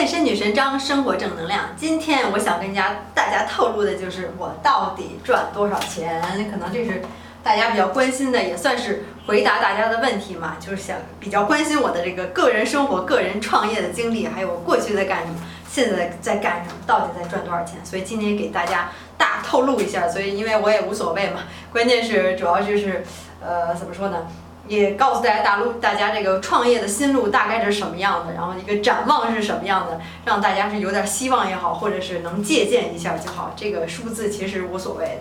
健身女神张，生活正能量。今天我想跟家大家透露的就是我到底赚多少钱，可能这是大家比较关心的，也算是回答大家的问题嘛。就是想比较关心我的这个个人生活、个人创业的经历，还有我过去在干什么，现在在干什么，到底在赚多少钱。所以今天给大家大透露一下。所以因为我也无所谓嘛，关键是主要就是呃怎么说呢？也告诉大家大陆大家这个创业的心路大概是什么样的，然后一个展望是什么样的，让大家是有点希望也好，或者是能借鉴一下就好。这个数字其实无所谓，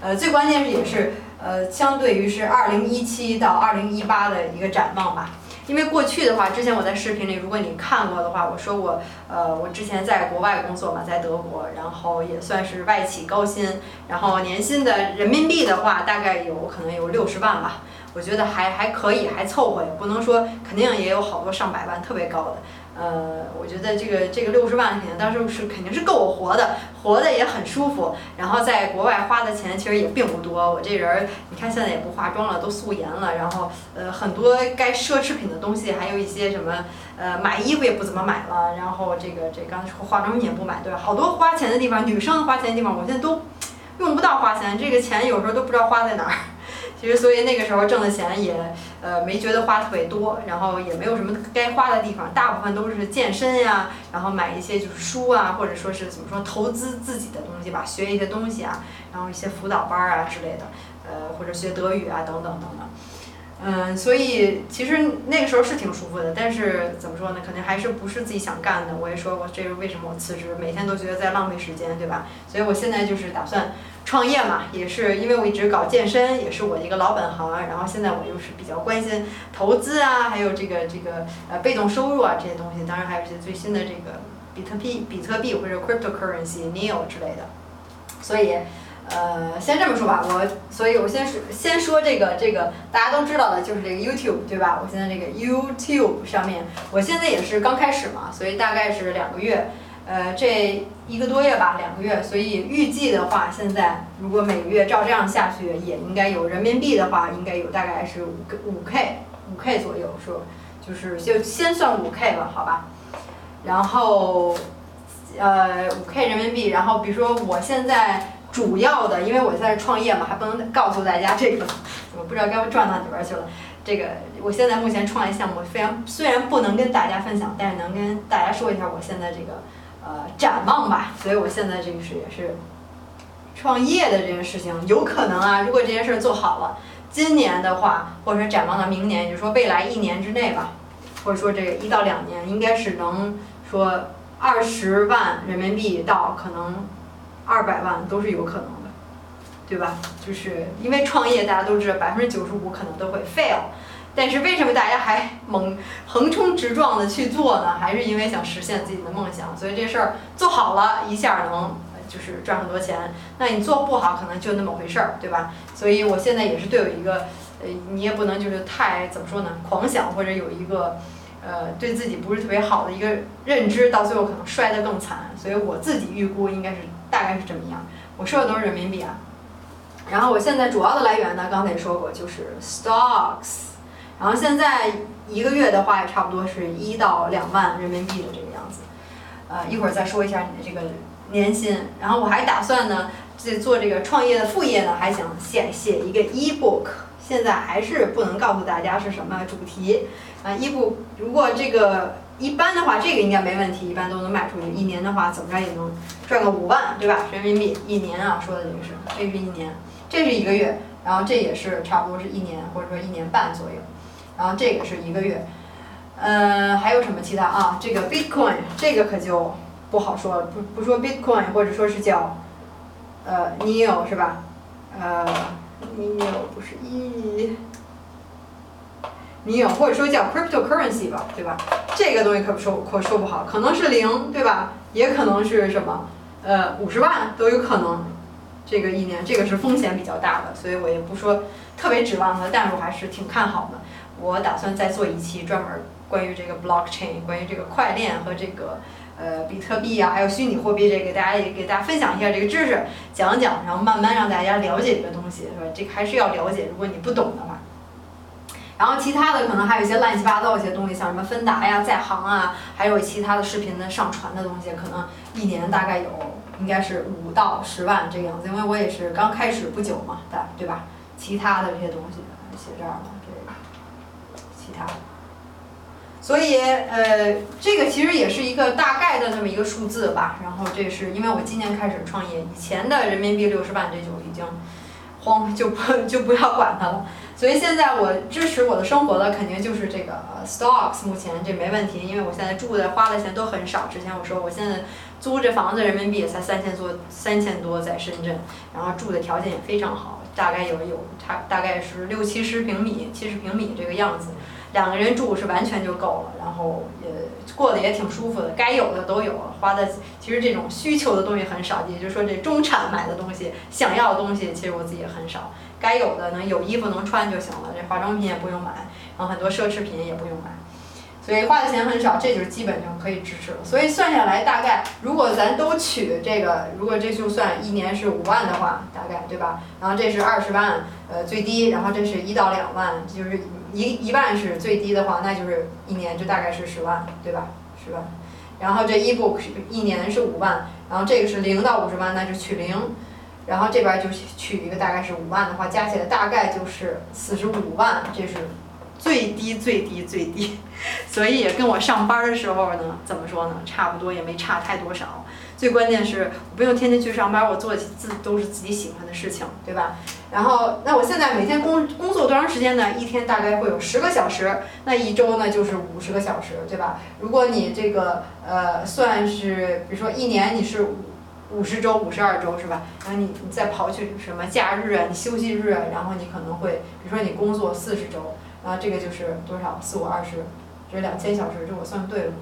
呃，最关键是也是呃，相对于是二零一七到二零一八的一个展望吧。因为过去的话，之前我在视频里，如果你看过的话，我说过，呃，我之前在国外工作嘛，在德国，然后也算是外企高薪，然后年薪的人民币的话，大概有可能有六十万吧。我觉得还还可以，还凑合，也不能说肯定也有好多上百万特别高的。呃，我觉得这个这个六十万肯定当时是肯定是够我活的，活的也很舒服。然后在国外花的钱其实也并不多。我这人儿，你看现在也不化妆了，都素颜了。然后呃，很多该奢侈品的东西，还有一些什么呃，买衣服也不怎么买了。然后这个这刚才说化妆品也不买，对吧？好多花钱的地方，女生花钱的地方，我现在都用不到花钱，这个钱有时候都不知道花在哪儿。其实，所以那个时候挣的钱也，呃，没觉得花特别多，然后也没有什么该花的地方，大部分都是健身呀，然后买一些就是书啊，或者说是怎么说投资自己的东西吧，学一些东西啊，然后一些辅导班啊之类的，呃，或者学德语啊等等等等。嗯，所以其实那个时候是挺舒服的，但是怎么说呢？肯定还是不是自己想干的。我也说过，这是为什么我辞职，每天都觉得在浪费时间，对吧？所以我现在就是打算创业嘛，也是因为我一直搞健身，也是我一个老本行。然后现在我又是比较关心投资啊，还有这个这个呃被动收入啊这些东西，当然还有一些最新的这个比特币、比特币或者 cryptocurrency、neo 之类的，所以。呃，先这么说吧，我，所以我先说，先说这个这个大家都知道的，就是这个 YouTube，对吧？我现在这个 YouTube 上面，我现在也是刚开始嘛，所以大概是两个月，呃，这一个多月吧，两个月，所以预计的话，现在如果每个月照这样下去，也应该有人民币的话，应该有大概是五五 K 五 K 左右，说就是就先算五 K 吧，好吧？然后，呃，五 K 人民币，然后比如说我现在。主要的，因为我现在创业嘛，还不能告诉大家这个，我不知道该不赚到哪边去了。这个我现在目前创业项目非常，虽然不能跟大家分享，但是能跟大家说一下我现在这个呃展望吧。所以我现在这个是也是创业的这件事情，有可能啊，如果这件事做好了，今年的话，或者说展望到明年，也就是说未来一年之内吧，或者说这个一到两年，应该是能说二十万人民币到可能。二百万都是有可能的，对吧？就是因为创业，大家都知道百分之九十五可能都会 fail，但是为什么大家还猛横冲直撞的去做呢？还是因为想实现自己的梦想。所以这事儿做好了，一下能就是赚很多钱。那你做不好，可能就那么回事儿，对吧？所以我现在也是对有一个，呃，你也不能就是太怎么说呢？狂想或者有一个，呃，对自己不是特别好的一个认知，到最后可能摔得更惨。所以我自己预估应该是。大概是这么样，我说的都是人民币啊。然后我现在主要的来源呢，刚才也说过，就是 stocks。然后现在一个月的话，也差不多是一到两万人民币的这个样子。呃，一会儿再说一下你的这个年薪。然后我还打算呢，在做这个创业的副业呢，还想写写一个 ebook。现在还是不能告诉大家是什么主题。啊，ebook 如果这个。一般的话，这个应该没问题，一般都能卖出去。一年的话，怎么着也能赚个五万，对吧？人民币一年啊，说的这个是，这是一年，这是一个月，然后这也是差不多是一年或者说一年半左右，然后这个是一个月，呃，还有什么其他啊？这个 Bitcoin 这个可就不好说了，不不说 Bitcoin 或者说是叫呃 Neo 是吧？呃 Neo 不是一。你有，或者说叫 cryptocurrency 吧，对吧？这个东西可不说可说不好，可能是零，对吧？也可能是什么，呃，五十万都有可能。这个一年，这个是风险比较大的，所以我也不说特别指望它，但是我还是挺看好的。我打算再做一期专门关于这个 blockchain，关于这个快链和这个呃比特币啊，还有虚拟货币这个，给大家也给大家分享一下这个知识，讲讲，然后慢慢让大家了解这个东西，是吧？这个还是要了解，如果你不懂的。然后其他的可能还有一些乱七八糟一些东西，像什么芬达呀、在行啊，还有其他的视频的上传的东西，可能一年大概有应该是五到十万这个样子，因为我也是刚开始不久嘛，对对吧？其他的这些东西写这儿了，这个其他。所以，呃，这个其实也是一个大概的那么一个数字吧。然后，这是因为我今年开始创业，以前的人民币六十万这就已经慌，就不就不要管它了。所以现在我支持我的生活的肯定就是这个 stocks，目前这没问题，因为我现在住的花的钱都很少。之前我说我现在租这房子人民币也才三千多，三千多在深圳，然后住的条件也非常好，大概有有差大概是六七十平米，七十平米这个样子。两个人住是完全就够了，然后也过得也挺舒服的，该有的都有，花的其实这种需求的东西很少，也就是说这中产买的东西，想要的东西，其实我自己也很少，该有的能有衣服能穿就行了，这化妆品也不用买，然后很多奢侈品也不用买，所以花的钱很少，这就是基本就可以支持了。所以算下来大概，如果咱都取这个，如果这就算一年是五万的话，大概对吧？然后这是二十万，呃最低，然后这是一到两万，就是。一一万是最低的话，那就是一年就大概是十万，对吧？十万。然后这 ebook 是一年是五万，然后这个是零到五十万，那就取零。然后这边就取一个大概是五万的话，加起来大概就是四十五万，这是最低最低最低。所以也跟我上班的时候呢，怎么说呢？差不多也没差太多少。最关键是我不用天天去上班，我做自都是自己喜欢的事情，对吧？然后，那我现在每天工工作多长时间呢？一天大概会有十个小时，那一周呢就是五十个小时，对吧？如果你这个呃算是，比如说一年你是五五十周、五十二周，是吧？然后你你再刨去什么假日啊、你休息日啊，然后你可能会，比如说你工作四十周，然后这个就是多少？四五二十，这两千小时，这我算对了。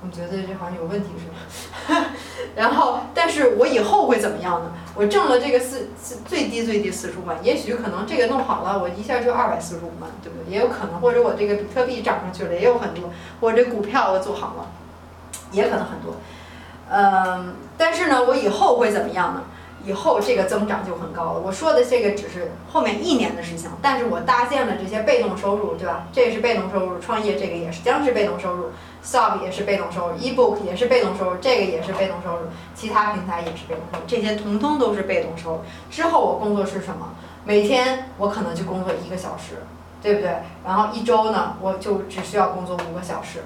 我觉得这好像有问题似的，然后，但是我以后会怎么样呢？我挣了这个四四最低最低四十五万，也许可能这个弄好了，我一下就二百四十五万，对不对？也有可能，或者我这个比特币涨上去了，也有很多，或者股票我做好了，也可能很多。嗯，但是呢，我以后会怎么样呢？以后这个增长就很高了。我说的这个只是后面一年的事情，但是我搭建了这些被动收入，对吧？这也是被动收入，创业这个也是将是被动收入，Stock 也是被动收入，eBook 也是被动收入，这个也是被动收入，其他平台也是被动收入，这些统统都是被动收入。之后我工作是什么？每天我可能就工作一个小时，对不对？然后一周呢，我就只需要工作五个小时。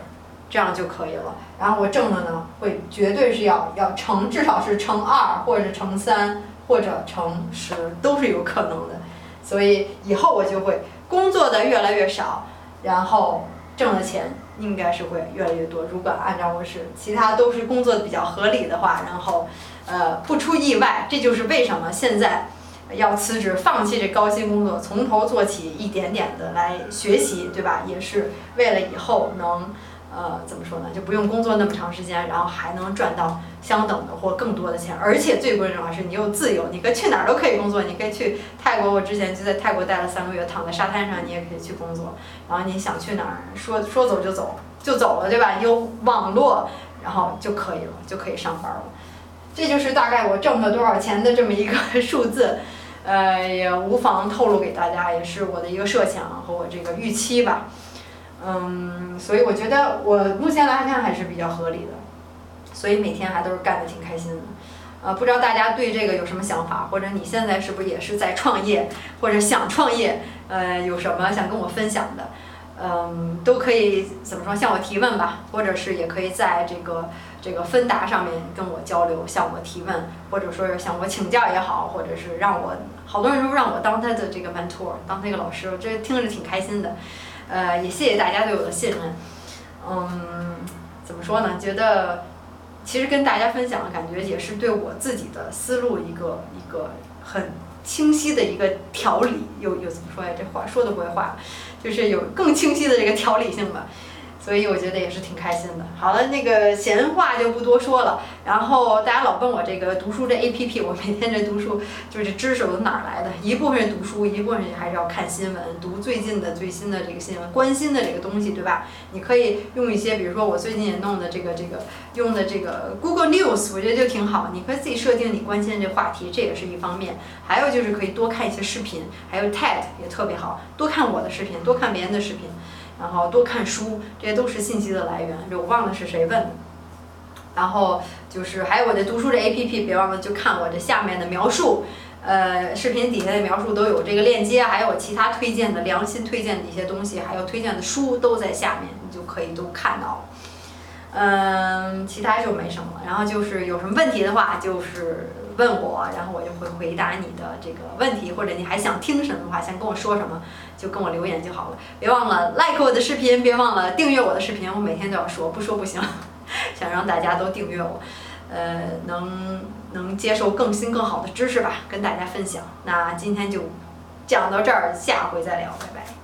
这样就可以了，然后我挣的呢，会绝对是要要乘，至少是乘二或者乘三或者乘十都是有可能的，所以以后我就会工作的越来越少，然后挣的钱应该是会越来越多。如果按照我是其他都是工作的比较合理的话，然后呃不出意外，这就是为什么现在要辞职，放弃这高薪工作，从头做起，一点点的来学习，对吧？也是为了以后能。呃，怎么说呢？就不用工作那么长时间，然后还能赚到相等的或更多的钱，而且最关键的是你又自由，你可以去哪儿都可以工作。你可以去泰国，我之前就在泰国待了三个月，躺在沙滩上，你也可以去工作。然后你想去哪儿，说说走就走，就走了，对吧？有网络，然后就可以了，就可以上班了。这就是大概我挣了多少钱的这么一个 数字，呃，也无妨透露给大家，也是我的一个设想和我这个预期吧。嗯，所以我觉得我目前来看还是比较合理的，所以每天还都是干的挺开心的。呃，不知道大家对这个有什么想法，或者你现在是不是也是在创业，或者想创业，呃，有什么想跟我分享的？嗯，都可以怎么说向我提问吧，或者是也可以在这个这个芬达上面跟我交流，向我提问，或者说是向我请教也好，或者是让我好多人都让我当他的这个 mentor，当他一个老师，这听着挺开心的。呃，也谢谢大家对我的信任。嗯，怎么说呢？觉得其实跟大家分享，感觉也是对我自己的思路一个一个很清晰的一个调理。又又怎么说呀？这话说的不会话，就是有更清晰的这个条理性吧。所以我觉得也是挺开心的。好了，那个闲话就不多说了。然后大家老问我这个读书这 A P P，我每天这读书就是知识我哪儿来的？一部分是读书，一部分还是要看新闻，读最近的最新的这个新闻，关心的这个东西，对吧？你可以用一些，比如说我最近也弄的这个这个用的这个 Google News，我觉得就挺好。你可以自己设定你关心的这话题，这也是一方面。还有就是可以多看一些视频，还有 TED 也特别好，多看我的视频，多看别人的视频。然后多看书，这些都是信息的来源。这我忘了是谁问的。然后就是还有我的读书的 APP，别忘了就看我这下面的描述，呃，视频底下的描述都有这个链接，还有其他推荐的良心推荐的一些东西，还有推荐的书都在下面，你就可以都看到。嗯，其他就没什么了。然后就是有什么问题的话，就是问我，然后我就会回答你的这个问题，或者你还想听什么话，想跟我说什么，就跟我留言就好了。别忘了 like 我的视频，别忘了订阅我的视频，我每天都要说，不说不行。想让大家都订阅我，呃，能能接受更新更好的知识吧，跟大家分享。那今天就讲到这儿，下回再聊，拜拜。